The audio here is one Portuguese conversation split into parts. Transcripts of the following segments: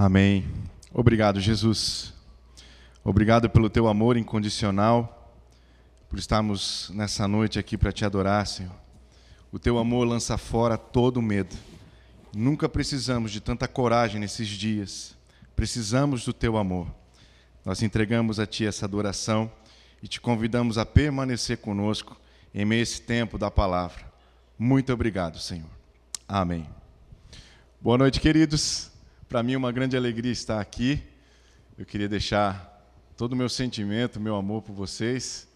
Amém. Obrigado, Jesus. Obrigado pelo teu amor incondicional, por estarmos nessa noite aqui para te adorar, Senhor. O teu amor lança fora todo medo. Nunca precisamos de tanta coragem nesses dias. Precisamos do teu amor. Nós entregamos a ti essa adoração e te convidamos a permanecer conosco em meio a esse tempo da palavra. Muito obrigado, Senhor. Amém. Boa noite, queridos. Para mim é uma grande alegria estar aqui. Eu queria deixar todo o meu sentimento, meu amor por vocês,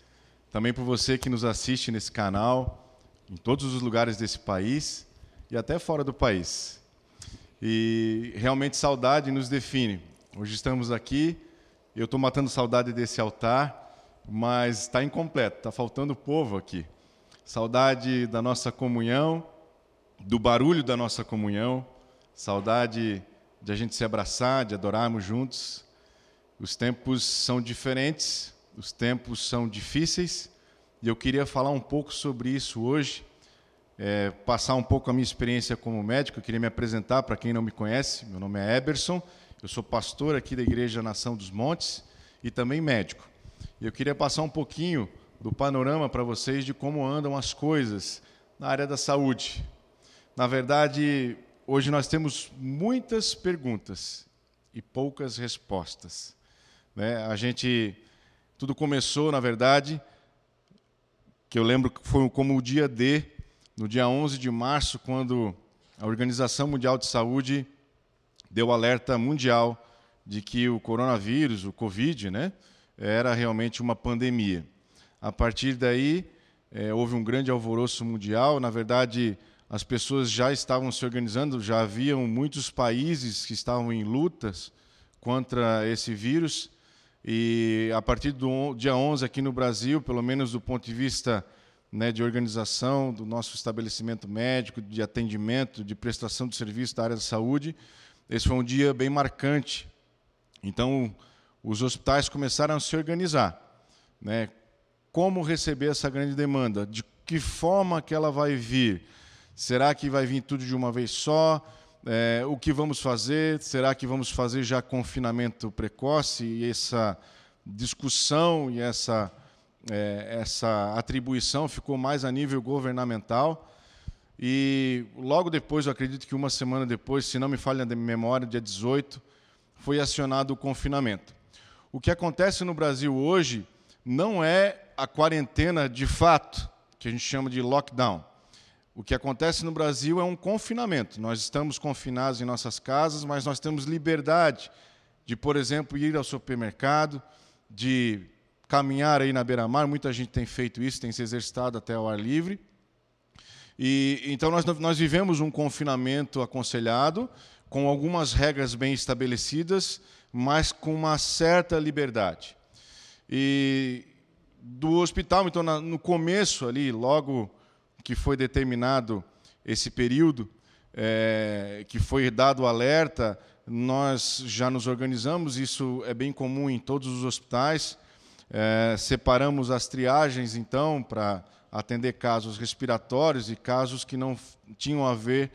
também por você que nos assiste nesse canal, em todos os lugares desse país e até fora do país. E realmente saudade nos define. Hoje estamos aqui, eu estou matando saudade desse altar, mas está incompleto, está faltando povo aqui. Saudade da nossa comunhão, do barulho da nossa comunhão, saudade de a gente se abraçar, de adorarmos juntos. Os tempos são diferentes, os tempos são difíceis, e eu queria falar um pouco sobre isso hoje, é, passar um pouco a minha experiência como médico. Eu queria me apresentar para quem não me conhece. Meu nome é Eberson, eu sou pastor aqui da Igreja Nação dos Montes e também médico. E eu queria passar um pouquinho do panorama para vocês de como andam as coisas na área da saúde. Na verdade, Hoje nós temos muitas perguntas e poucas respostas. Né? A gente, tudo começou, na verdade, que eu lembro que foi como o dia D, no dia 11 de março, quando a Organização Mundial de Saúde deu alerta mundial de que o coronavírus, o Covid, né, era realmente uma pandemia. A partir daí, é, houve um grande alvoroço mundial. Na verdade, as pessoas já estavam se organizando, já haviam muitos países que estavam em lutas contra esse vírus. E a partir do dia 11 aqui no Brasil, pelo menos do ponto de vista né, de organização do nosso estabelecimento médico, de atendimento, de prestação de serviço da área da saúde, esse foi um dia bem marcante. Então, os hospitais começaram a se organizar. Né? Como receber essa grande demanda? De que forma que ela vai vir? Será que vai vir tudo de uma vez só? É, o que vamos fazer? Será que vamos fazer já confinamento precoce? E essa discussão e essa, é, essa atribuição ficou mais a nível governamental. E logo depois, eu acredito que uma semana depois, se não me falha a memória, dia 18, foi acionado o confinamento. O que acontece no Brasil hoje não é a quarentena de fato, que a gente chama de lockdown. O que acontece no Brasil é um confinamento. Nós estamos confinados em nossas casas, mas nós temos liberdade de, por exemplo, ir ao supermercado, de caminhar aí na beira-mar. Muita gente tem feito isso, tem se exercitado até ao ar livre. E então nós, nós vivemos um confinamento aconselhado, com algumas regras bem estabelecidas, mas com uma certa liberdade. E do hospital, então, no começo ali, logo que foi determinado esse período, é, que foi dado alerta, nós já nos organizamos, isso é bem comum em todos os hospitais. É, separamos as triagens, então, para atender casos respiratórios e casos que não tinham a ver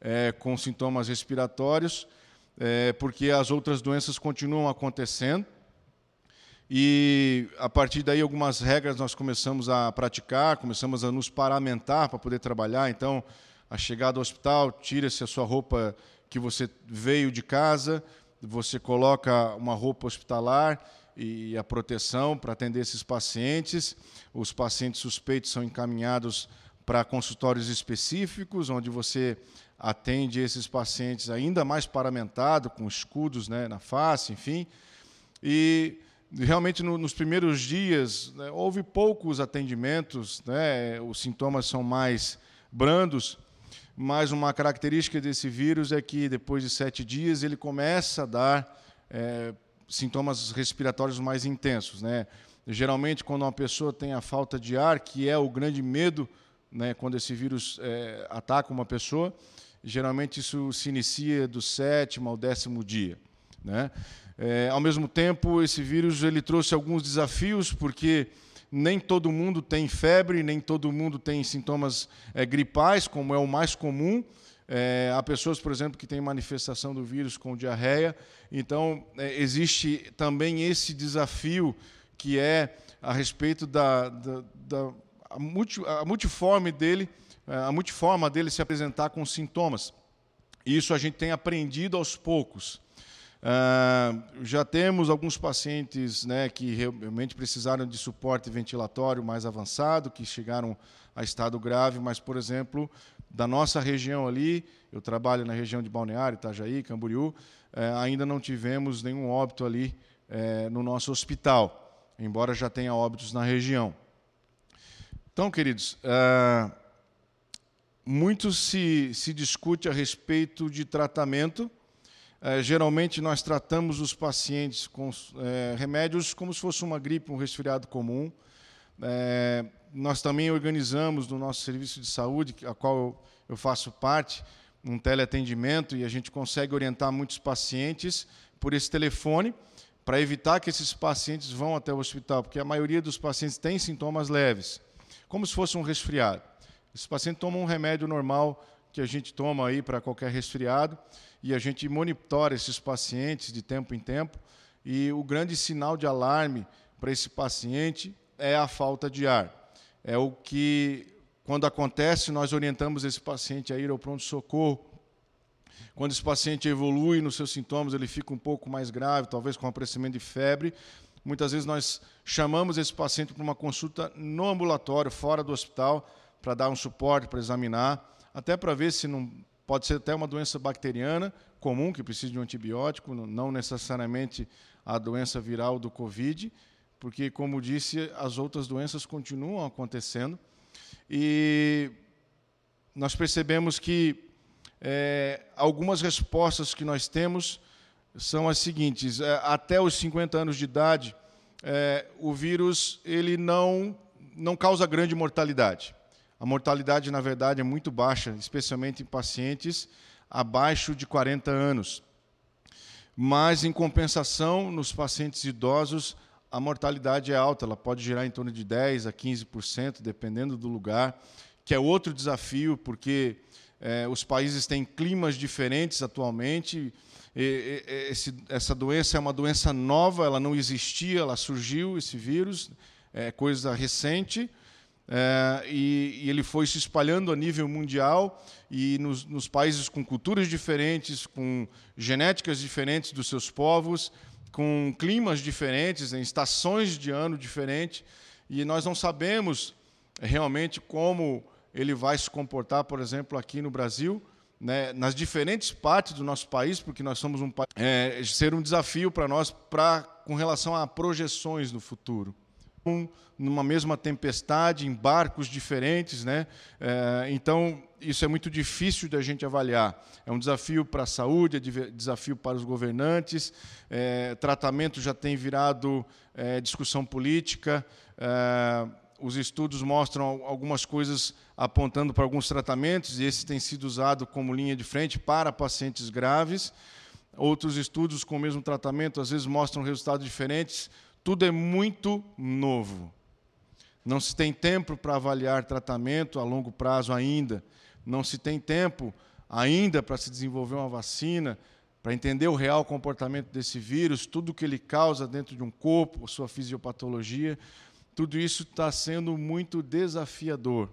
é, com sintomas respiratórios, é, porque as outras doenças continuam acontecendo. E a partir daí algumas regras nós começamos a praticar, começamos a nos paramentar para poder trabalhar. Então, a chegada ao hospital, tira-se a sua roupa que você veio de casa, você coloca uma roupa hospitalar e a proteção para atender esses pacientes. Os pacientes suspeitos são encaminhados para consultórios específicos, onde você atende esses pacientes ainda mais paramentado, com escudos né, na face, enfim. E realmente no, nos primeiros dias né, houve poucos atendimentos, né, os sintomas são mais brandos, mas uma característica desse vírus é que depois de sete dias ele começa a dar é, sintomas respiratórios mais intensos. Né? Geralmente, quando uma pessoa tem a falta de ar, que é o grande medo né, quando esse vírus é, ataca uma pessoa, geralmente isso se inicia do sétimo ao décimo dia. Né? É, ao mesmo tempo, esse vírus ele trouxe alguns desafios, porque nem todo mundo tem febre, nem todo mundo tem sintomas é, gripais, como é o mais comum. É, há pessoas, por exemplo, que têm manifestação do vírus com diarreia. Então, é, existe também esse desafio que é a respeito da, da, da a, multi, a multiforme dele, é, a multiforma dele se apresentar com sintomas. Isso a gente tem aprendido aos poucos. Uh, já temos alguns pacientes né, que realmente precisaram de suporte ventilatório mais avançado, que chegaram a estado grave, mas, por exemplo, da nossa região ali, eu trabalho na região de Balneário, Itajaí, Camboriú, uh, ainda não tivemos nenhum óbito ali uh, no nosso hospital, embora já tenha óbitos na região. Então, queridos, muito se, se discute a respeito de tratamento, é, geralmente nós tratamos os pacientes com é, remédios como se fosse uma gripe, um resfriado comum. É, nós também organizamos no nosso serviço de saúde, a qual eu, eu faço parte, um teleatendimento e a gente consegue orientar muitos pacientes por esse telefone para evitar que esses pacientes vão até o hospital, porque a maioria dos pacientes tem sintomas leves, como se fosse um resfriado. Esse paciente toma um remédio normal que a gente toma aí para qualquer resfriado e a gente monitora esses pacientes de tempo em tempo. E o grande sinal de alarme para esse paciente é a falta de ar. É o que, quando acontece, nós orientamos esse paciente a ir ao pronto-socorro. Quando esse paciente evolui nos seus sintomas, ele fica um pouco mais grave, talvez com aparecimento de febre. Muitas vezes nós chamamos esse paciente para uma consulta no ambulatório, fora do hospital, para dar um suporte, para examinar, até para ver se não Pode ser até uma doença bacteriana comum, que precisa de um antibiótico, não necessariamente a doença viral do Covid, porque, como disse, as outras doenças continuam acontecendo. E nós percebemos que é, algumas respostas que nós temos são as seguintes: é, até os 50 anos de idade, é, o vírus ele não, não causa grande mortalidade. A mortalidade, na verdade, é muito baixa, especialmente em pacientes abaixo de 40 anos. Mas, em compensação, nos pacientes idosos, a mortalidade é alta, ela pode girar em torno de 10% a 15%, dependendo do lugar, que é outro desafio, porque é, os países têm climas diferentes atualmente. E, e, esse, essa doença é uma doença nova, ela não existia, ela surgiu, esse vírus, é coisa recente é, e, e, ele foi se espalhando a nível mundial e nos, nos, países com culturas diferentes, com genéticas diferentes dos seus povos, com climas diferentes, em estações de ano diferentes, e nós não sabemos realmente como ele vai se comportar, por exemplo, aqui no Brasil, né, nas diferentes partes do nosso país, porque nós somos um país, é, ser um desafio para nós pra, com relação a projeções no futuro numa mesma tempestade, em barcos diferentes, né? É, então isso é muito difícil da gente avaliar. É um desafio para a saúde, é desafio para os governantes. É, tratamento já tem virado é, discussão política. É, os estudos mostram algumas coisas apontando para alguns tratamentos e esse tem sido usado como linha de frente para pacientes graves. Outros estudos com o mesmo tratamento às vezes mostram resultados diferentes tudo é muito novo. Não se tem tempo para avaliar tratamento a longo prazo ainda. Não se tem tempo ainda para se desenvolver uma vacina, para entender o real comportamento desse vírus, tudo o que ele causa dentro de um corpo, sua fisiopatologia. Tudo isso está sendo muito desafiador.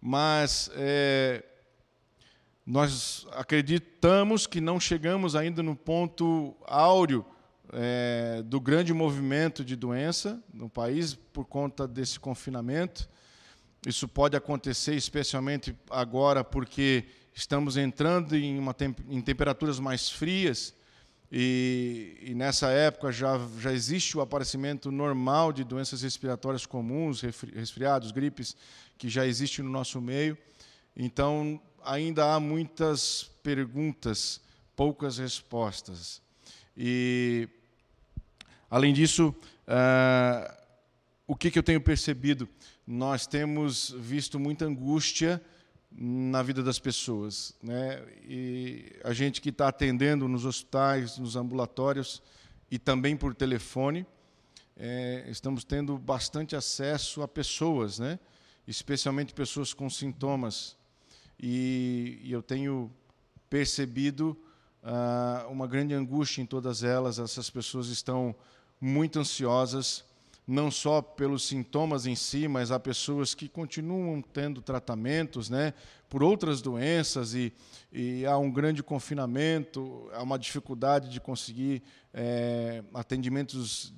Mas é, nós acreditamos que não chegamos ainda no ponto áureo é, do grande movimento de doença no país por conta desse confinamento. Isso pode acontecer especialmente agora porque estamos entrando em, uma em temperaturas mais frias e, e, nessa época já, já existe o aparecimento normal de doenças respiratórias comuns, resfriados, gripes, que já existe no nosso meio. Então, ainda há muitas perguntas, poucas respostas. E, além disso, uh, o que, que eu tenho percebido? Nós temos visto muita angústia na vida das pessoas. Né? E a gente que está atendendo nos hospitais, nos ambulatórios e também por telefone, é, estamos tendo bastante acesso a pessoas, né? especialmente pessoas com sintomas. e, e eu tenho percebido uh, uma grande angústia em todas elas. Essas pessoas estão muito ansiosas, não só pelos sintomas em si, mas há pessoas que continuam tendo tratamentos né, por outras doenças e, e há um grande confinamento, há uma dificuldade de conseguir é, atendimentos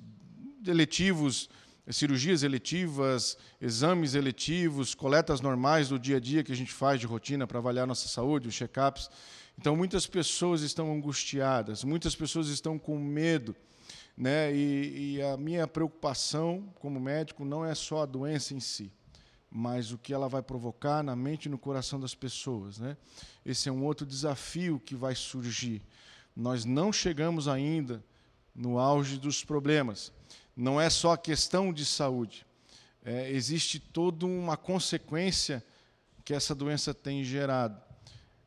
eletivos, cirurgias eletivas, exames eletivos, coletas normais do dia a dia que a gente faz de rotina para avaliar nossa saúde, os check-ups. Então, muitas pessoas estão angustiadas, muitas pessoas estão com medo. Né? E, e a minha preocupação como médico não é só a doença em si, mas o que ela vai provocar na mente e no coração das pessoas. Né? Esse é um outro desafio que vai surgir. Nós não chegamos ainda no auge dos problemas. Não é só a questão de saúde. É, existe toda uma consequência que essa doença tem gerado.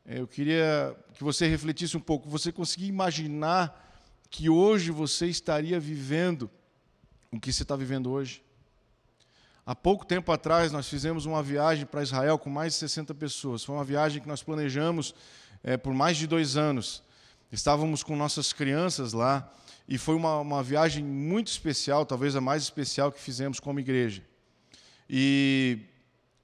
É, eu queria que você refletisse um pouco. Você conseguia imaginar que hoje você estaria vivendo o que você está vivendo hoje. Há pouco tempo atrás, nós fizemos uma viagem para Israel com mais de 60 pessoas. Foi uma viagem que nós planejamos é, por mais de dois anos. Estávamos com nossas crianças lá e foi uma, uma viagem muito especial, talvez a mais especial que fizemos como igreja. E,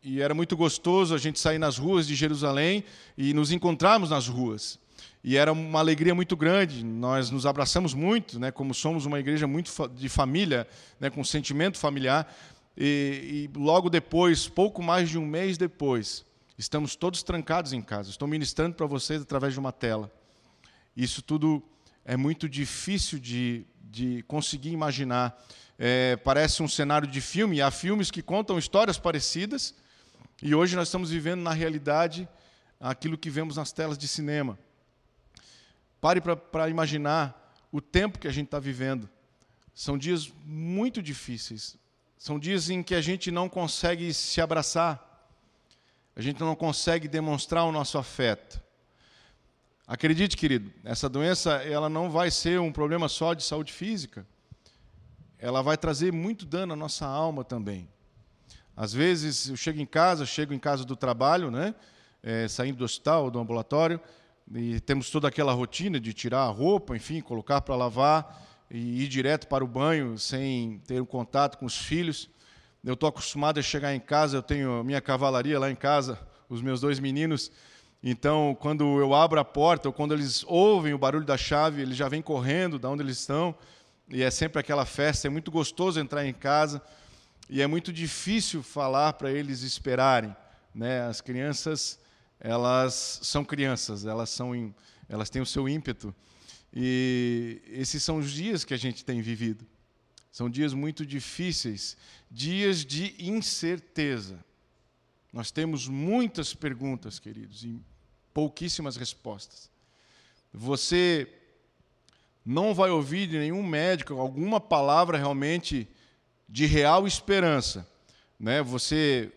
e era muito gostoso a gente sair nas ruas de Jerusalém e nos encontrarmos nas ruas e era uma alegria muito grande. Nós nos abraçamos muito, né, como somos uma igreja muito de família, né, com sentimento familiar. E, e, logo depois, pouco mais de um mês depois, estamos todos trancados em casa. Estou ministrando para vocês através de uma tela. Isso tudo é muito difícil de, de conseguir imaginar. É, parece um cenário de filme. Há filmes que contam histórias parecidas. E hoje nós estamos vivendo na realidade aquilo que vemos nas telas de cinema. Pare para imaginar o tempo que a gente está vivendo. São dias muito difíceis. São dias em que a gente não consegue se abraçar. A gente não consegue demonstrar o nosso afeto. Acredite, querido, essa doença ela não vai ser um problema só de saúde física. Ela vai trazer muito dano à nossa alma também. Às vezes eu chego em casa, chego em casa do trabalho, né, é, saindo do hospital, do ambulatório, e temos toda aquela rotina de tirar a roupa, enfim, colocar para lavar e ir direto para o banho sem ter um contato com os filhos. Eu estou acostumado a chegar em casa, eu tenho minha cavalaria lá em casa, os meus dois meninos. Então, quando eu abro a porta, ou quando eles ouvem o barulho da chave, eles já vêm correndo da onde eles estão. E é sempre aquela festa, é muito gostoso entrar em casa. E é muito difícil falar para eles esperarem. Né? As crianças elas são crianças, elas são elas têm o seu ímpeto. E esses são os dias que a gente tem vivido. São dias muito difíceis, dias de incerteza. Nós temos muitas perguntas, queridos, e pouquíssimas respostas. Você não vai ouvir de nenhum médico alguma palavra realmente de real esperança. Né? Você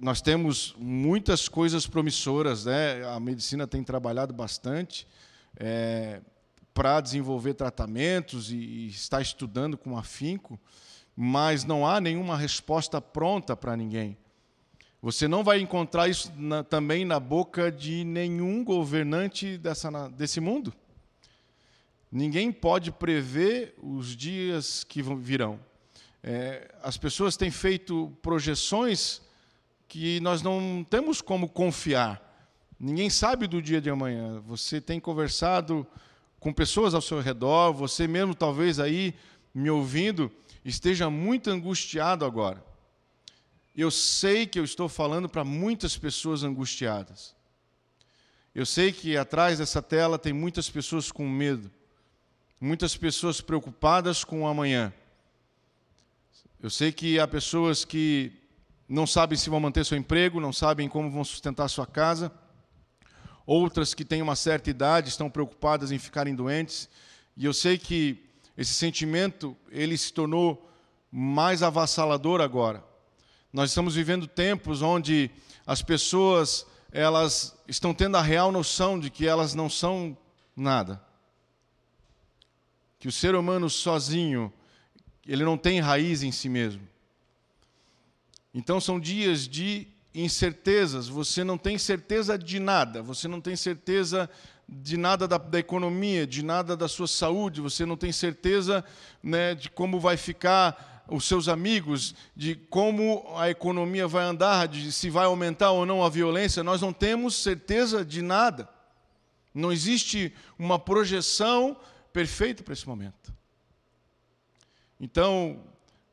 nós temos muitas coisas promissoras, né? A medicina tem trabalhado bastante é, para desenvolver tratamentos e, e está estudando com afinco, mas não há nenhuma resposta pronta para ninguém. Você não vai encontrar isso na, também na boca de nenhum governante dessa, desse mundo. Ninguém pode prever os dias que virão. É, as pessoas têm feito projeções que nós não temos como confiar. Ninguém sabe do dia de amanhã. Você tem conversado com pessoas ao seu redor, você mesmo talvez aí me ouvindo esteja muito angustiado agora. Eu sei que eu estou falando para muitas pessoas angustiadas. Eu sei que atrás dessa tela tem muitas pessoas com medo, muitas pessoas preocupadas com o amanhã. Eu sei que há pessoas que não sabem se vão manter seu emprego, não sabem como vão sustentar sua casa. Outras que têm uma certa idade estão preocupadas em ficarem doentes. E eu sei que esse sentimento ele se tornou mais avassalador agora. Nós estamos vivendo tempos onde as pessoas elas estão tendo a real noção de que elas não são nada. Que o ser humano sozinho, ele não tem raiz em si mesmo. Então são dias de incertezas, você não tem certeza de nada, você não tem certeza de nada da, da, economia, de nada da sua saúde, você não tem certeza né, de como vai ficar os seus amigos, de como a economia vai andar, de se vai aumentar ou não a violência, nós não temos certeza de nada. Não existe uma projeção perfeita para esse momento. Então,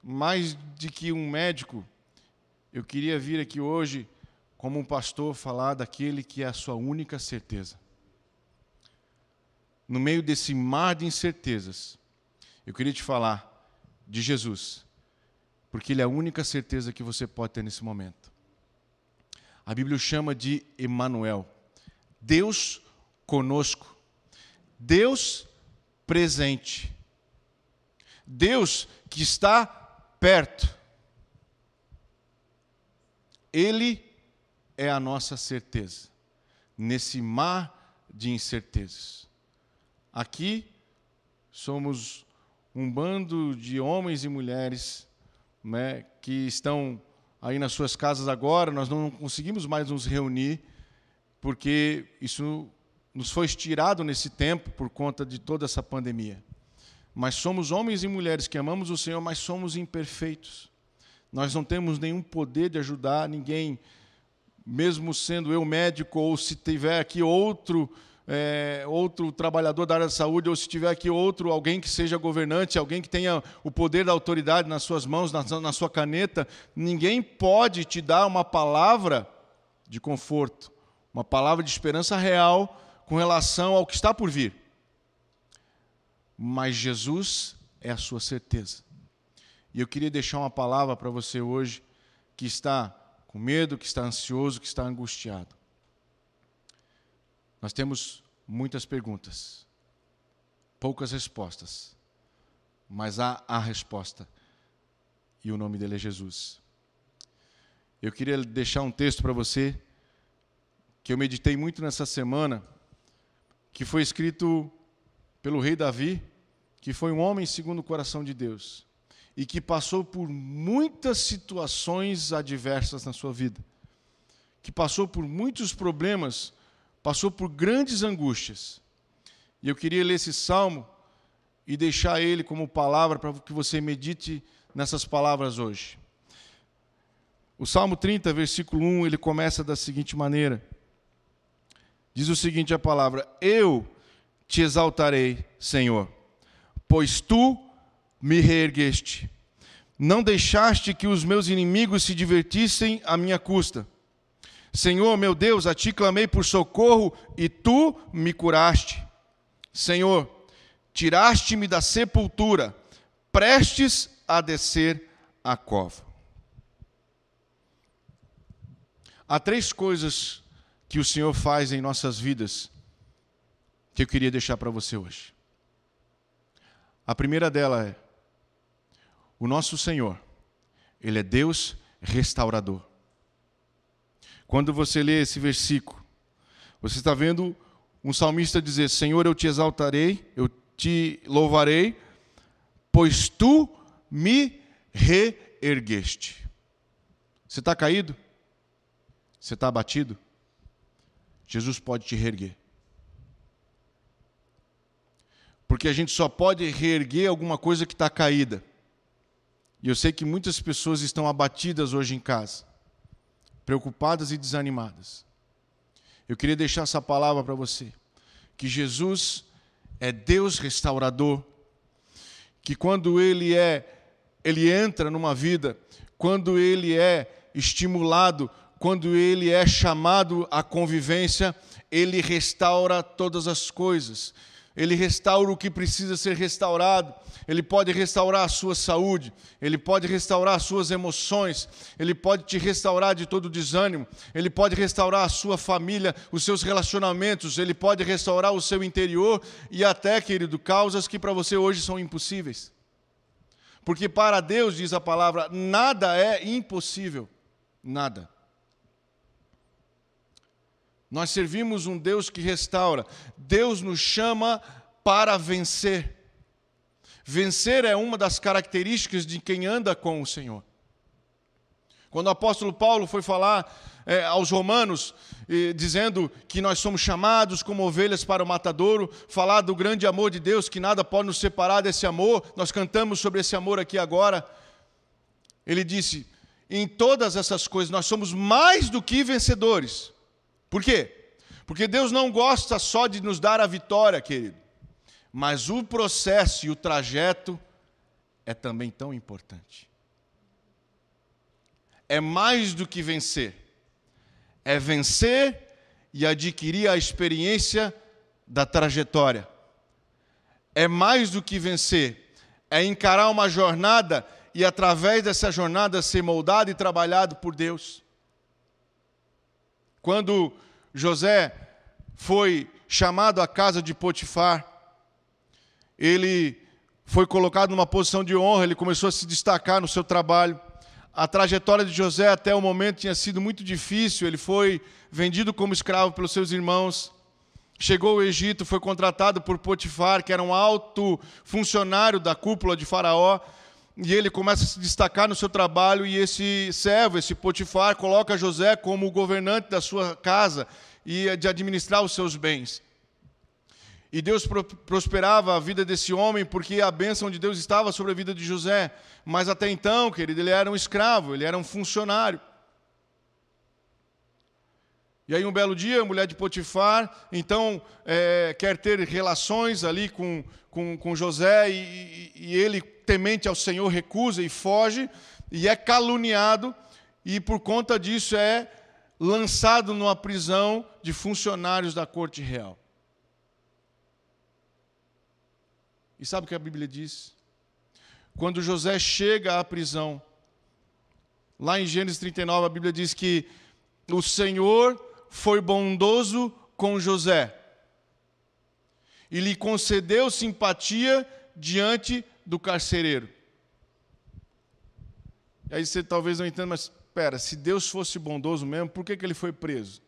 mais de que um médico, eu queria vir aqui hoje, como um pastor, falar daquele que é a sua única certeza. No meio desse mar de incertezas, eu queria te falar de Jesus, porque Ele é a única certeza que você pode ter nesse momento. A Bíblia o chama de Emanuel, Deus conosco, Deus presente, Deus que está perto. Ele é a nossa certeza nesse mar de incertezas. Aqui somos um bando de homens e mulheres né, que estão aí nas suas casas agora, nós não conseguimos mais nos reunir, porque isso nos foi estirado nesse tempo por conta de toda essa pandemia. Mas somos homens e mulheres que amamos o Senhor, mas somos imperfeitos. Nós não temos nenhum poder de ajudar ninguém, mesmo sendo eu médico, ou se tiver aqui outro é, outro trabalhador da área da saúde, ou se tiver aqui outro, alguém que seja governante, alguém que tenha o poder da autoridade nas suas mãos, na, na sua caneta, ninguém pode te dar uma palavra de conforto, uma palavra de esperança real com relação ao que está por vir. Mas Jesus é a sua certeza. E eu queria deixar uma palavra para você hoje que está com medo, que está ansioso, que está angustiado. Nós temos muitas perguntas, poucas respostas, mas há a resposta, e o nome dele é Jesus. Eu queria deixar um texto para você, que eu meditei muito nessa semana, que foi escrito pelo rei Davi, que foi um homem segundo o coração de Deus, e que passou por muitas situações adversas na sua vida, que passou por muitos problemas passou por grandes angústias. E eu queria ler esse salmo e deixar ele como palavra para que você medite nessas palavras hoje. O Salmo 30, versículo 1, ele começa da seguinte maneira: Diz o seguinte a palavra: Eu te exaltarei, Senhor, pois tu me reergueste. Não deixaste que os meus inimigos se divertissem à minha custa. Senhor, meu Deus, a ti clamei por socorro e tu me curaste. Senhor, tiraste-me da sepultura, prestes a descer a cova. Há três coisas que o Senhor faz em nossas vidas que eu queria deixar para você hoje. A primeira dela é: o nosso Senhor, Ele é Deus restaurador. Quando você lê esse versículo, você está vendo um salmista dizer: Senhor, eu te exaltarei, eu te louvarei, pois tu me reergueste. Você está caído? Você está abatido? Jesus pode te reerguer. Porque a gente só pode reerguer alguma coisa que está caída. E eu sei que muitas pessoas estão abatidas hoje em casa preocupadas e desanimadas. Eu queria deixar essa palavra para você, que Jesus é Deus restaurador, que quando ele é ele entra numa vida, quando ele é estimulado, quando ele é chamado à convivência, ele restaura todas as coisas. Ele restaura o que precisa ser restaurado. Ele pode restaurar a sua saúde, ele pode restaurar as suas emoções, ele pode te restaurar de todo desânimo, ele pode restaurar a sua família, os seus relacionamentos, ele pode restaurar o seu interior e até, querido, causas que para você hoje são impossíveis. Porque para Deus, diz a palavra, nada é impossível. Nada. Nós servimos um Deus que restaura. Deus nos chama para vencer. Vencer é uma das características de quem anda com o Senhor. Quando o apóstolo Paulo foi falar é, aos romanos, dizendo que nós somos chamados como ovelhas para o matadouro, falar do grande amor de Deus, que nada pode nos separar desse amor, nós cantamos sobre esse amor aqui agora. Ele disse: em todas essas coisas nós somos mais do que vencedores. Por quê? Porque Deus não gosta só de nos dar a vitória, querido, mas o processo e o trajeto é também tão importante. É mais do que vencer, é vencer e adquirir a experiência da trajetória. É mais do que vencer, é encarar uma jornada e, através dessa jornada, ser moldado e trabalhado por Deus. Quando José foi chamado à casa de Potifar, ele foi colocado numa posição de honra, ele começou a se destacar no seu trabalho. A trajetória de José até o momento tinha sido muito difícil, ele foi vendido como escravo pelos seus irmãos. Chegou ao Egito, foi contratado por Potifar, que era um alto funcionário da cúpula de Faraó, e ele começa a se destacar no seu trabalho, e esse servo, esse Potifar, coloca José como governante da sua casa e de administrar os seus bens. E Deus prosperava a vida desse homem porque a bênção de Deus estava sobre a vida de José. Mas até então, querido, ele era um escravo, ele era um funcionário. E aí, um belo dia, a mulher de Potifar, então, é, quer ter relações ali com, com, com José, e, e, ele, temente ao Senhor, recusa e foge, e é caluniado, e por conta disso é lançado numa prisão de funcionários da corte real. E sabe o que a Bíblia diz? Quando José chega à prisão, lá em Gênesis 39, a Bíblia diz que o Senhor foi bondoso com José e lhe concedeu simpatia diante do carcereiro. E aí você talvez não entenda, mas espera, se Deus fosse bondoso mesmo, por que, que ele foi preso?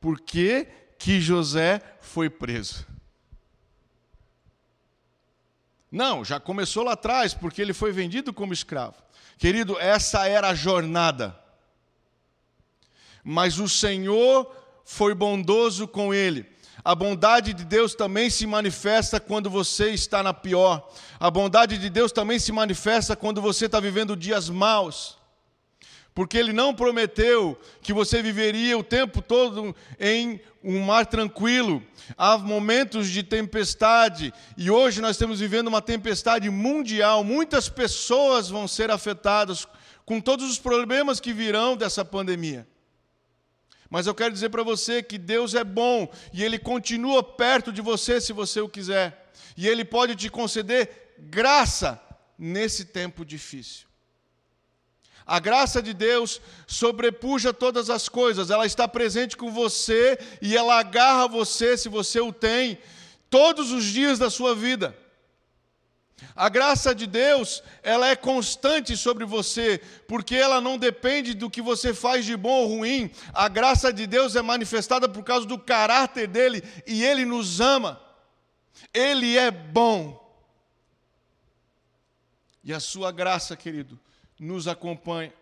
Por que, que José foi preso? Não, já começou lá atrás, porque ele foi vendido como escravo. Querido, essa era a jornada. Mas o Senhor foi bondoso com ele. A bondade de Deus também se manifesta quando você está na pior. A bondade de Deus também se manifesta quando você está vivendo dias maus porque ele não prometeu que você viveria o tempo todo em um mar tranquilo. Há momentos de tempestade e hoje nós estamos vivendo uma tempestade mundial. Muitas pessoas vão ser afetadas com todos os problemas que virão dessa pandemia. Mas eu quero dizer para você que Deus é bom e Ele continua perto de você se você o quiser. E Ele pode te conceder graça nesse tempo difícil. A graça de Deus sobrepuja todas as coisas, ela está presente com você e ela agarra você, se você o tem, todos os dias da sua vida. A graça de Deus, ela é constante sobre você, porque ela não depende do que você faz de bom ou ruim. A graça de Deus é manifestada por causa do caráter dele e ele nos ama. Ele é bom. E a sua graça, querido, nos acompanha.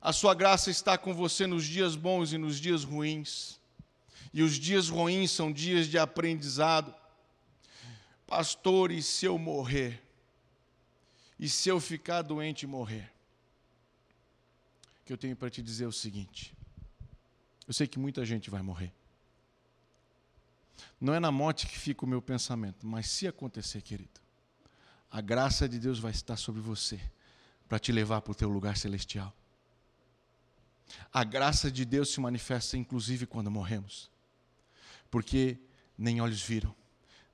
A sua graça está com você nos dias bons e nos dias ruins. E os dias ruins são dias de aprendizado. Pastor, e se eu morrer? E se eu ficar doente e morrer? Que eu tenho para te dizer é o seguinte: eu sei que muita gente vai morrer. Não é na morte que fica o meu pensamento, mas se acontecer, querido, a graça de Deus vai estar sobre você para te levar para o teu lugar celestial. A graça de Deus se manifesta inclusive quando morremos, porque nem olhos viram,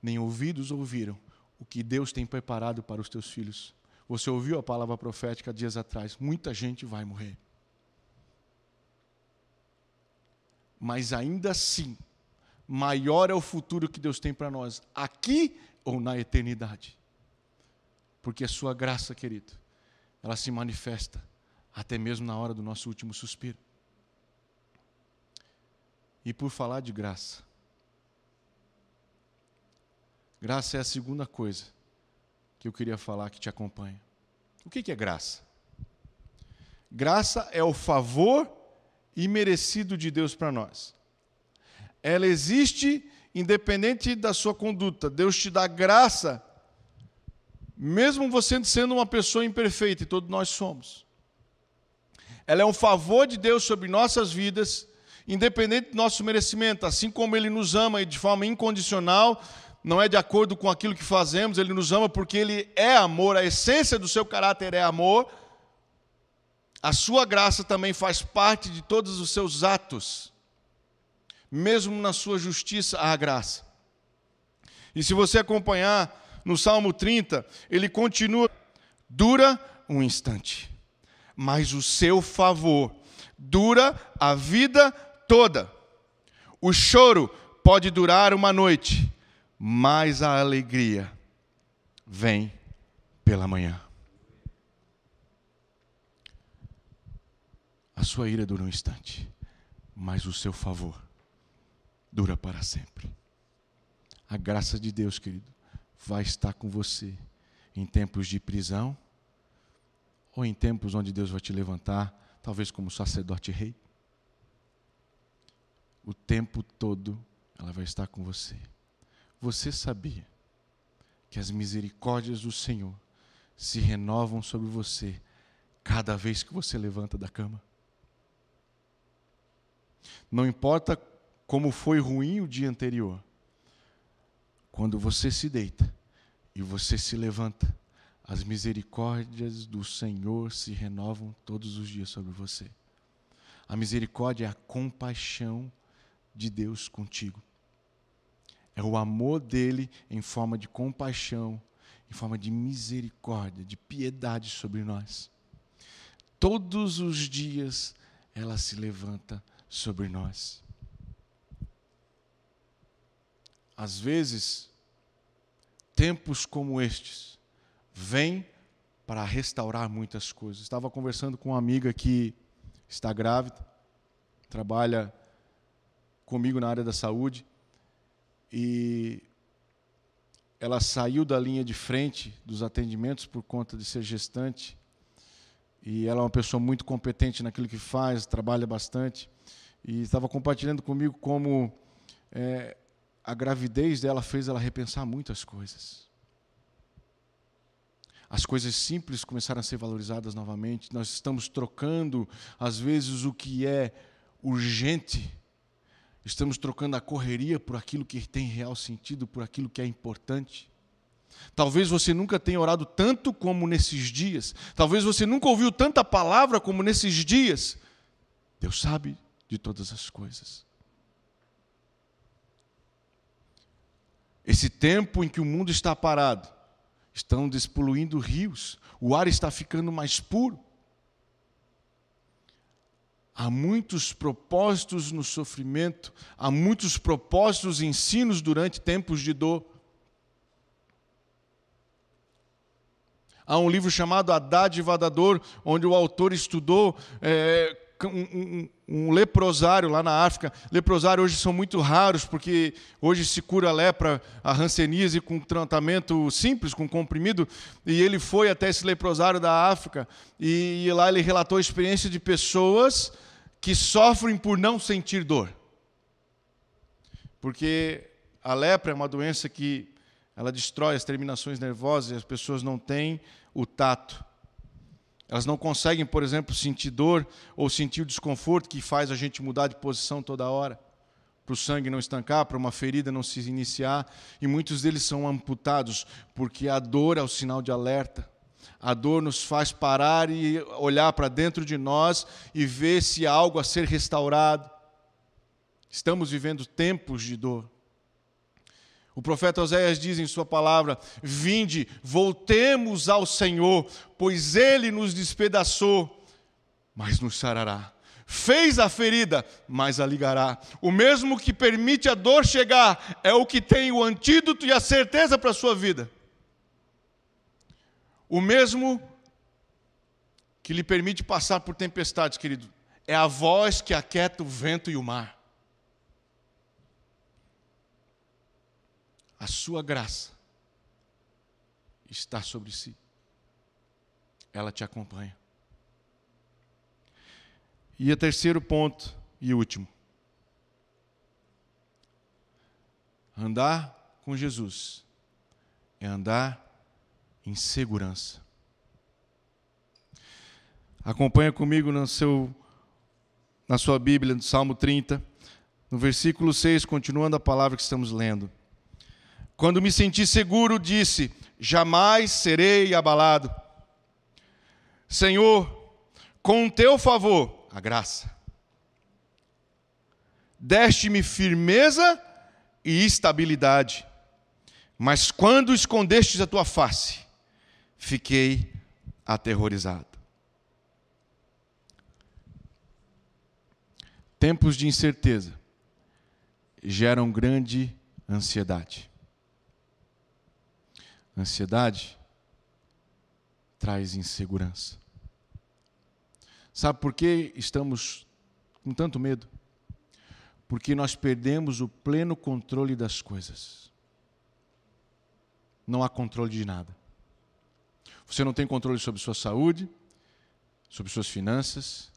nem ouvidos ouviram o que Deus tem preparado para os teus filhos. Você ouviu a palavra profética dias atrás: muita gente vai morrer. Mas ainda assim, maior é o futuro que Deus tem para nós, aqui ou na eternidade. Porque a sua graça, querido, ela se manifesta até mesmo na hora do nosso último suspiro. E por falar de graça, graça é a segunda coisa que eu queria falar que te acompanha. O que é graça? Graça é o favor imerecido de Deus para nós. Ela existe independente da sua conduta. Deus te dá graça, mesmo você sendo uma pessoa imperfeita, e todos nós somos. Ela é um favor de Deus sobre nossas vidas, independente do nosso merecimento, assim como Ele nos ama de forma incondicional, não é de acordo com aquilo que fazemos, Ele nos ama porque Ele é amor, a essência do seu caráter é amor. A sua graça também faz parte de todos os seus atos mesmo na sua justiça há graça. E se você acompanhar no Salmo 30, ele continua: dura um instante, mas o seu favor dura a vida toda. O choro pode durar uma noite, mas a alegria vem pela manhã. A sua ira dura um instante, mas o seu favor dura para sempre. A graça de Deus, querido, vai estar com você em tempos de prisão ou em tempos onde Deus vai te levantar, talvez como sacerdote rei. O tempo todo ela vai estar com você. Você sabia que as misericórdias do Senhor se renovam sobre você cada vez que você levanta da cama? Não importa como foi ruim o dia anterior. Quando você se deita e você se levanta, as misericórdias do Senhor se renovam todos os dias sobre você. A misericórdia é a compaixão de Deus contigo. É o amor dele em forma de compaixão, em forma de misericórdia, de piedade sobre nós. Todos os dias ela se levanta sobre nós. Às vezes, tempos como estes vêm para restaurar muitas coisas. Estava conversando com uma amiga que está grávida, trabalha comigo na área da saúde, e ela saiu da linha de frente dos atendimentos por conta de ser gestante. E ela é uma pessoa muito competente naquilo que faz, trabalha bastante. E estava compartilhando comigo como é, a gravidez dela fez ela repensar muitas coisas. As coisas simples começaram a ser valorizadas novamente. Nós estamos trocando, às vezes, o que é urgente. Estamos trocando a correria por aquilo que tem real sentido, por aquilo que é importante. Talvez você nunca tenha orado tanto como nesses dias. Talvez você nunca ouviu tanta palavra como nesses dias. Deus sabe de todas as coisas. Esse tempo em que o mundo está parado, estão despoluindo rios, o ar está ficando mais puro. Há muitos propósitos no sofrimento, há muitos propósitos e ensinos durante tempos de dor. Há um livro chamado A Dádiva da Dor, onde o autor estudou é, um, um, leprosário lá na África. Leprosários hoje são muito raros, porque hoje se cura a lepra, a hanseníase com tratamento simples, com comprimido. E ele foi até esse leprosário da África, e, e lá ele relatou a experiência de pessoas que sofrem por não sentir dor. Porque a lepra é uma doença que ela destrói as terminações nervosas e as pessoas não têm o tato. Elas não conseguem, por exemplo, sentir dor ou sentir o desconforto que faz a gente mudar de posição toda hora, para o sangue não estancar, para uma ferida não se iniciar. E muitos deles são amputados, porque a dor é o sinal de alerta. A dor nos faz parar e olhar para dentro de nós e ver se há algo a ser restaurado. Estamos vivendo tempos de dor. O profeta Oséias diz em sua palavra: Vinde, voltemos ao Senhor, pois ele nos despedaçou, mas nos sarará. Fez a ferida, mas a ligará. O mesmo que permite a dor chegar é o que tem o antídoto e a certeza para a sua vida. O mesmo que lhe permite passar por tempestades, querido, é a voz que aquieta o vento e o mar. a sua graça está sobre si. Ela te acompanha. E o terceiro ponto e último. Andar com Jesus é andar em segurança. Acompanha comigo no seu, na sua Bíblia, no Salmo 30, no versículo 6, continuando a palavra que estamos lendo. Quando me senti seguro, disse: Jamais serei abalado. Senhor, com o teu favor, a graça, deste-me firmeza e estabilidade. Mas quando escondestes a tua face, fiquei aterrorizado. Tempos de incerteza geram grande ansiedade. Ansiedade traz insegurança. Sabe por que estamos com tanto medo? Porque nós perdemos o pleno controle das coisas. Não há controle de nada. Você não tem controle sobre sua saúde, sobre suas finanças,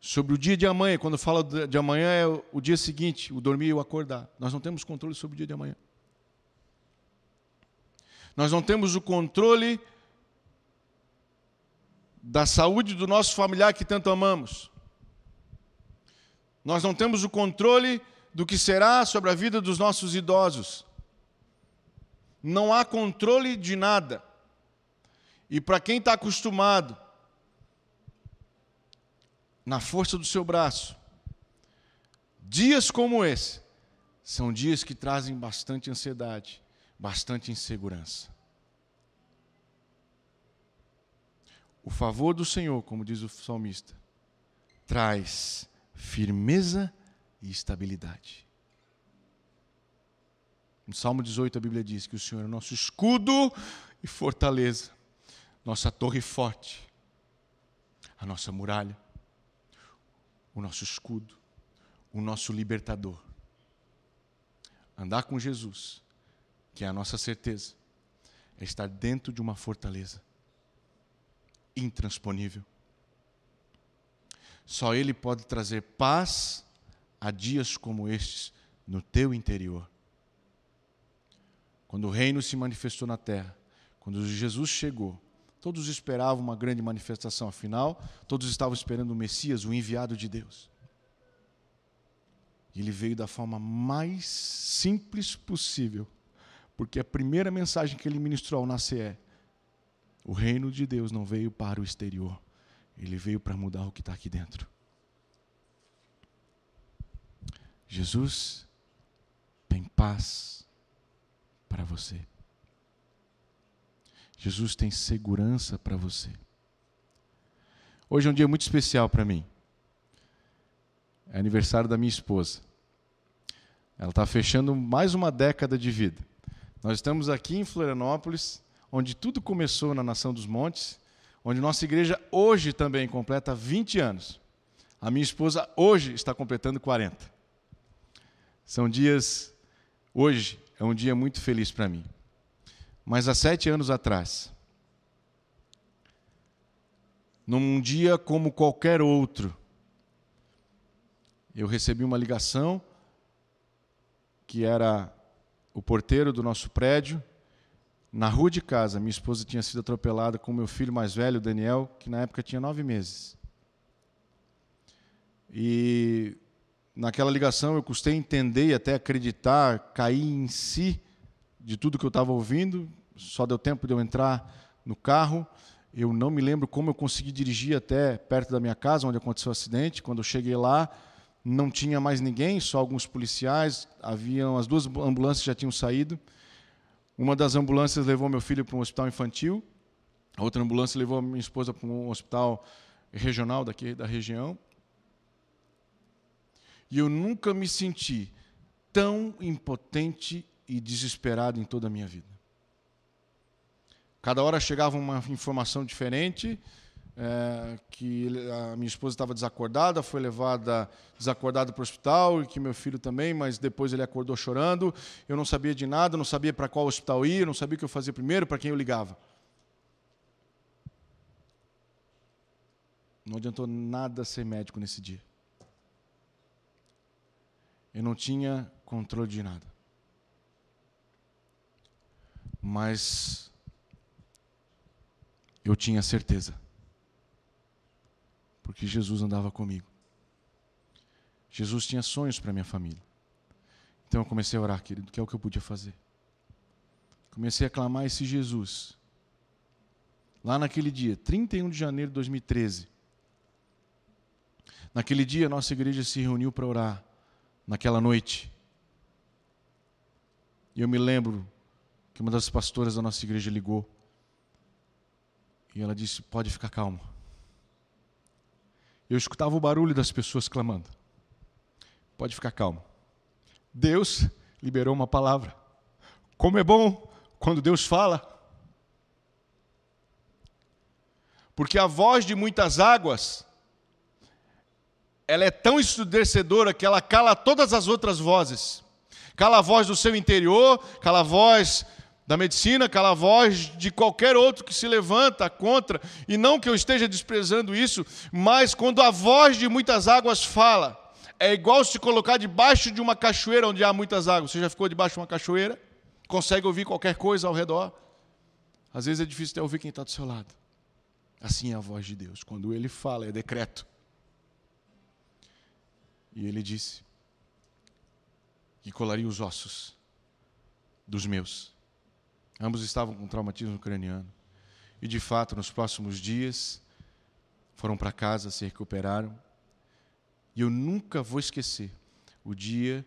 sobre o dia de amanhã. Quando fala de amanhã é o dia seguinte, o dormir e o acordar. Nós não temos controle sobre o dia de amanhã. Nós não temos o controle da saúde do nosso familiar que tanto amamos. Nós não temos o controle do que será sobre a vida dos nossos idosos. Não há controle de nada. E para quem está acostumado, na força do seu braço, dias como esse, são dias que trazem bastante ansiedade, bastante insegurança. O favor do Senhor, como diz o salmista, traz firmeza e estabilidade. No Salmo 18, a Bíblia diz que o Senhor é nosso escudo e fortaleza, nossa torre forte, a nossa muralha, o nosso escudo, o nosso libertador. Andar com Jesus, que é a nossa certeza, é estar dentro de uma fortaleza intransponível só Ele pode trazer paz a dias como estes no teu interior. Quando o reino se manifestou na terra, quando Jesus chegou, todos esperavam uma grande manifestação, afinal, todos estavam esperando o Messias, o enviado de Deus. E ele veio da forma mais simples possível, porque a primeira mensagem que ele ministrou ao nascer é: o reino de Deus não veio para o exterior, ele veio para mudar o que está aqui dentro. Jesus tem paz para você. Jesus tem segurança para você. Hoje é um dia muito especial para mim. É aniversário da minha esposa. Ela está fechando mais uma década de vida. Nós estamos aqui em Florianópolis, onde tudo começou na Nação dos Montes, onde nossa igreja hoje também completa 20 anos. A minha esposa hoje está completando 40. São dias. Hoje é um dia muito feliz para mim. Mas há sete anos atrás, num dia como qualquer outro, eu recebi uma ligação que era o porteiro do nosso prédio na rua de casa, minha esposa tinha sido atropelada com meu filho mais velho, Daniel, que na época tinha nove meses. E naquela ligação eu custei entender e até acreditar, cair em si de tudo que eu estava ouvindo. Só deu tempo de eu entrar no carro. Eu não me lembro como eu consegui dirigir até perto da minha casa, onde aconteceu o acidente. Quando eu cheguei lá, não tinha mais ninguém, só alguns policiais. Haviam as duas ambulâncias já tinham saído. Uma das ambulâncias levou meu filho para um hospital infantil, a outra ambulância levou minha esposa para um hospital regional daqui da região. E eu nunca me senti tão impotente e desesperado em toda a minha vida. Cada hora chegava uma informação diferente, é, que a minha esposa estava desacordada, foi levada desacordada para o hospital, e que meu filho também, mas depois ele acordou chorando. Eu não sabia de nada, não sabia para qual hospital ir, não sabia o que eu fazia primeiro, para quem eu ligava. Não adiantou nada ser médico nesse dia. Eu não tinha controle de nada. Mas eu tinha certeza. Porque Jesus andava comigo. Jesus tinha sonhos para minha família. Então eu comecei a orar, querido, que é o que eu podia fazer. Comecei a clamar esse Jesus. Lá naquele dia, 31 de janeiro de 2013. Naquele dia, nossa igreja se reuniu para orar. Naquela noite. E eu me lembro que uma das pastoras da nossa igreja ligou. E ela disse: Pode ficar calma. Eu escutava o barulho das pessoas clamando. Pode ficar calmo. Deus liberou uma palavra. Como é bom quando Deus fala. Porque a voz de muitas águas, ela é tão estudecedora que ela cala todas as outras vozes. Cala a voz do seu interior, cala a voz da medicina, cala a voz de qualquer outro que se levanta contra, e não que eu esteja desprezando isso, mas quando a voz de muitas águas fala, é igual se colocar debaixo de uma cachoeira onde há muitas águas. Você já ficou debaixo de uma cachoeira? Consegue ouvir qualquer coisa ao redor? Às vezes é difícil até ouvir quem está do seu lado. Assim é a voz de Deus. Quando ele fala, é decreto. E ele disse que colaria os ossos dos meus Ambos estavam com traumatismo craniano. E de fato, nos próximos dias, foram para casa, se recuperaram. E eu nunca vou esquecer o dia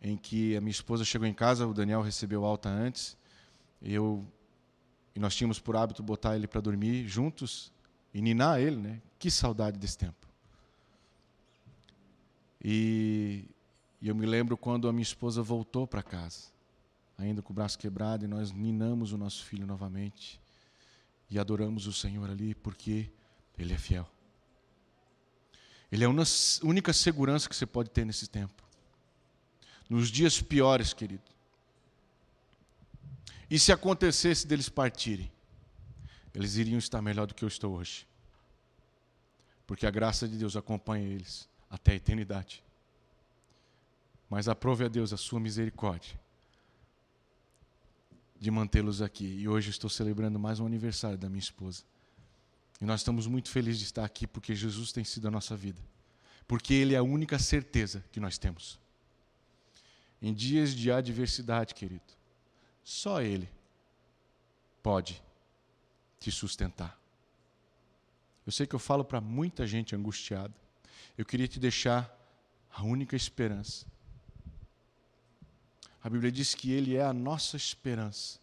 em que a minha esposa chegou em casa, o Daniel recebeu alta antes, eu e nós tínhamos por hábito botar ele para dormir juntos e ninar ele, né? Que saudade desse tempo. E, e eu me lembro quando a minha esposa voltou para casa ainda com o braço quebrado, e nós ninamos o nosso filho novamente e adoramos o Senhor ali porque Ele é fiel. Ele é a única segurança que você pode ter nesse tempo. Nos dias piores, querido. E se acontecesse deles partirem, eles iriam estar melhor do que eu estou hoje. Porque a graça de Deus acompanha eles até a eternidade. Mas aprove a Deus a sua misericórdia de mantê-los aqui. E hoje estou celebrando mais um aniversário da minha esposa. E nós estamos muito felizes de estar aqui porque Jesus tem sido a nossa vida. Porque Ele é a única certeza que nós temos. Em dias de adversidade, querido, só Ele pode te sustentar. Eu sei que eu falo para muita gente angustiada. Eu queria te deixar a única esperança a Bíblia diz que Ele é a nossa esperança.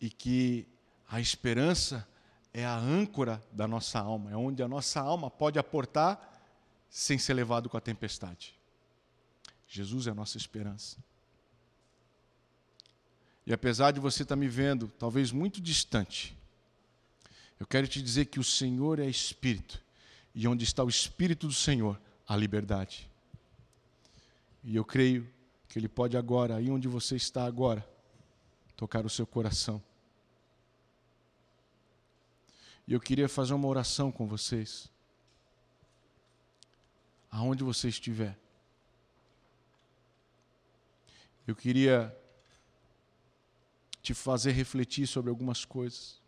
E que a esperança é a âncora da nossa alma, é onde a nossa alma pode aportar sem ser levado com a tempestade. Jesus é a nossa esperança. E apesar de você estar me vendo, talvez muito distante, eu quero te dizer que o Senhor é Espírito, e onde está o Espírito do Senhor, a liberdade. E eu creio que Ele pode agora, aí onde você está agora, tocar o seu coração. E eu queria fazer uma oração com vocês. Aonde você estiver. Eu queria te fazer refletir sobre algumas coisas.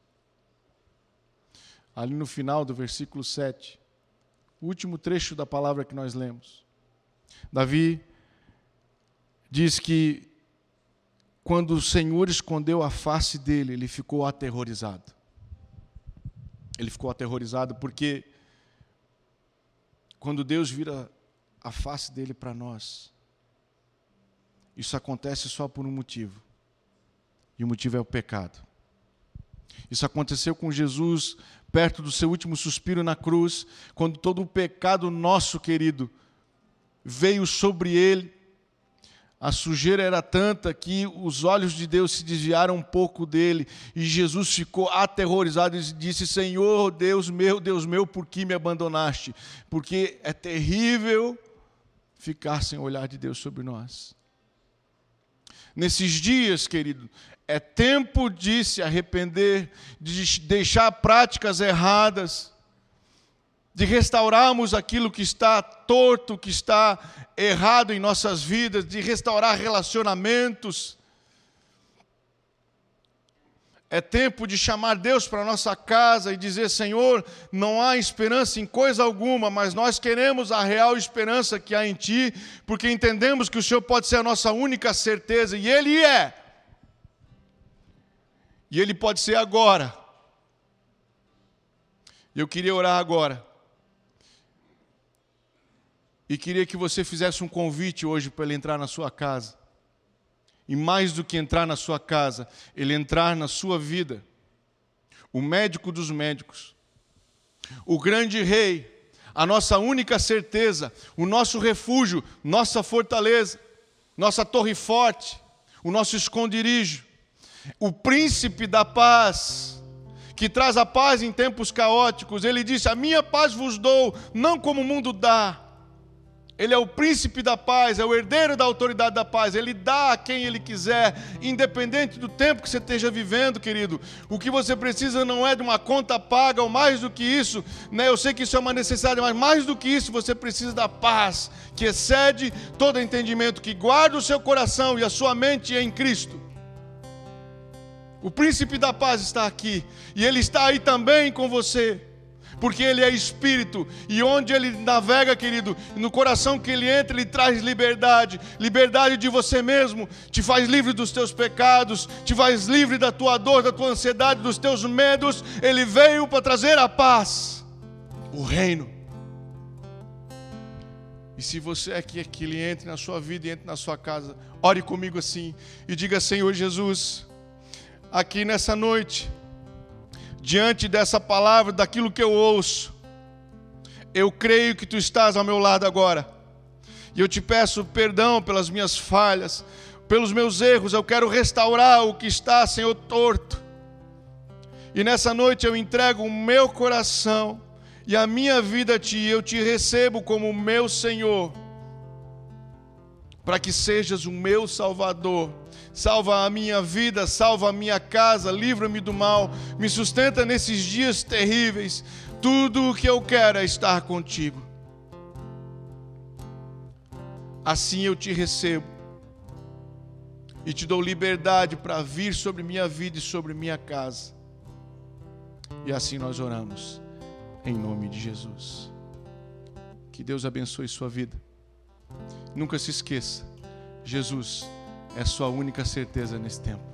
Ali no final do versículo 7, o último trecho da palavra que nós lemos. Davi diz que quando o Senhor escondeu a face dele, ele ficou aterrorizado. Ele ficou aterrorizado porque quando Deus vira a face dele para nós, isso acontece só por um motivo. E o motivo é o pecado. Isso aconteceu com Jesus perto do seu último suspiro na cruz, quando todo o pecado nosso, querido, veio sobre ele a sujeira era tanta que os olhos de Deus se desviaram um pouco dele e Jesus ficou aterrorizado e disse: Senhor, Deus meu, Deus meu, por que me abandonaste? Porque é terrível ficar sem o olhar de Deus sobre nós. Nesses dias, querido, é tempo de se arrepender, de deixar práticas erradas de restaurarmos aquilo que está torto, que está errado em nossas vidas, de restaurar relacionamentos. É tempo de chamar Deus para nossa casa e dizer: Senhor, não há esperança em coisa alguma, mas nós queremos a real esperança que há em Ti, porque entendemos que o Senhor pode ser a nossa única certeza, e Ele é. E Ele pode ser agora. Eu queria orar agora e queria que você fizesse um convite hoje para ele entrar na sua casa. E mais do que entrar na sua casa, ele entrar na sua vida. O médico dos médicos, o grande rei, a nossa única certeza, o nosso refúgio, nossa fortaleza, nossa torre forte, o nosso esconderijo, o príncipe da paz, que traz a paz em tempos caóticos. Ele disse: A minha paz vos dou, não como o mundo dá. Ele é o príncipe da paz, é o herdeiro da autoridade da paz. Ele dá a quem ele quiser, independente do tempo que você esteja vivendo, querido. O que você precisa não é de uma conta paga ou mais do que isso, né? Eu sei que isso é uma necessidade, mas mais do que isso, você precisa da paz que excede todo entendimento, que guarda o seu coração e a sua mente em Cristo. O príncipe da paz está aqui e ele está aí também com você porque Ele é Espírito, e onde Ele navega, querido, no coração que Ele entra, Ele traz liberdade liberdade de você mesmo, te faz livre dos teus pecados, te faz livre da tua dor, da tua ansiedade, dos teus medos. Ele veio para trazer a paz, o reino. E se você é que, que Ele entre na sua vida e entre na sua casa, ore comigo assim e diga: Senhor Jesus, aqui nessa noite diante dessa palavra, daquilo que eu ouço, eu creio que tu estás ao meu lado agora. E eu te peço perdão pelas minhas falhas, pelos meus erros. Eu quero restaurar o que está, Senhor, torto. E nessa noite eu entrego o meu coração e a minha vida a ti. Eu te recebo como meu Senhor, para que sejas o meu Salvador salva a minha vida, salva a minha casa, livra-me do mal, me sustenta nesses dias terríveis. Tudo o que eu quero é estar contigo. Assim eu te recebo e te dou liberdade para vir sobre minha vida e sobre minha casa. E assim nós oramos, em nome de Jesus. Que Deus abençoe sua vida. Nunca se esqueça, Jesus é sua única certeza nesse tempo.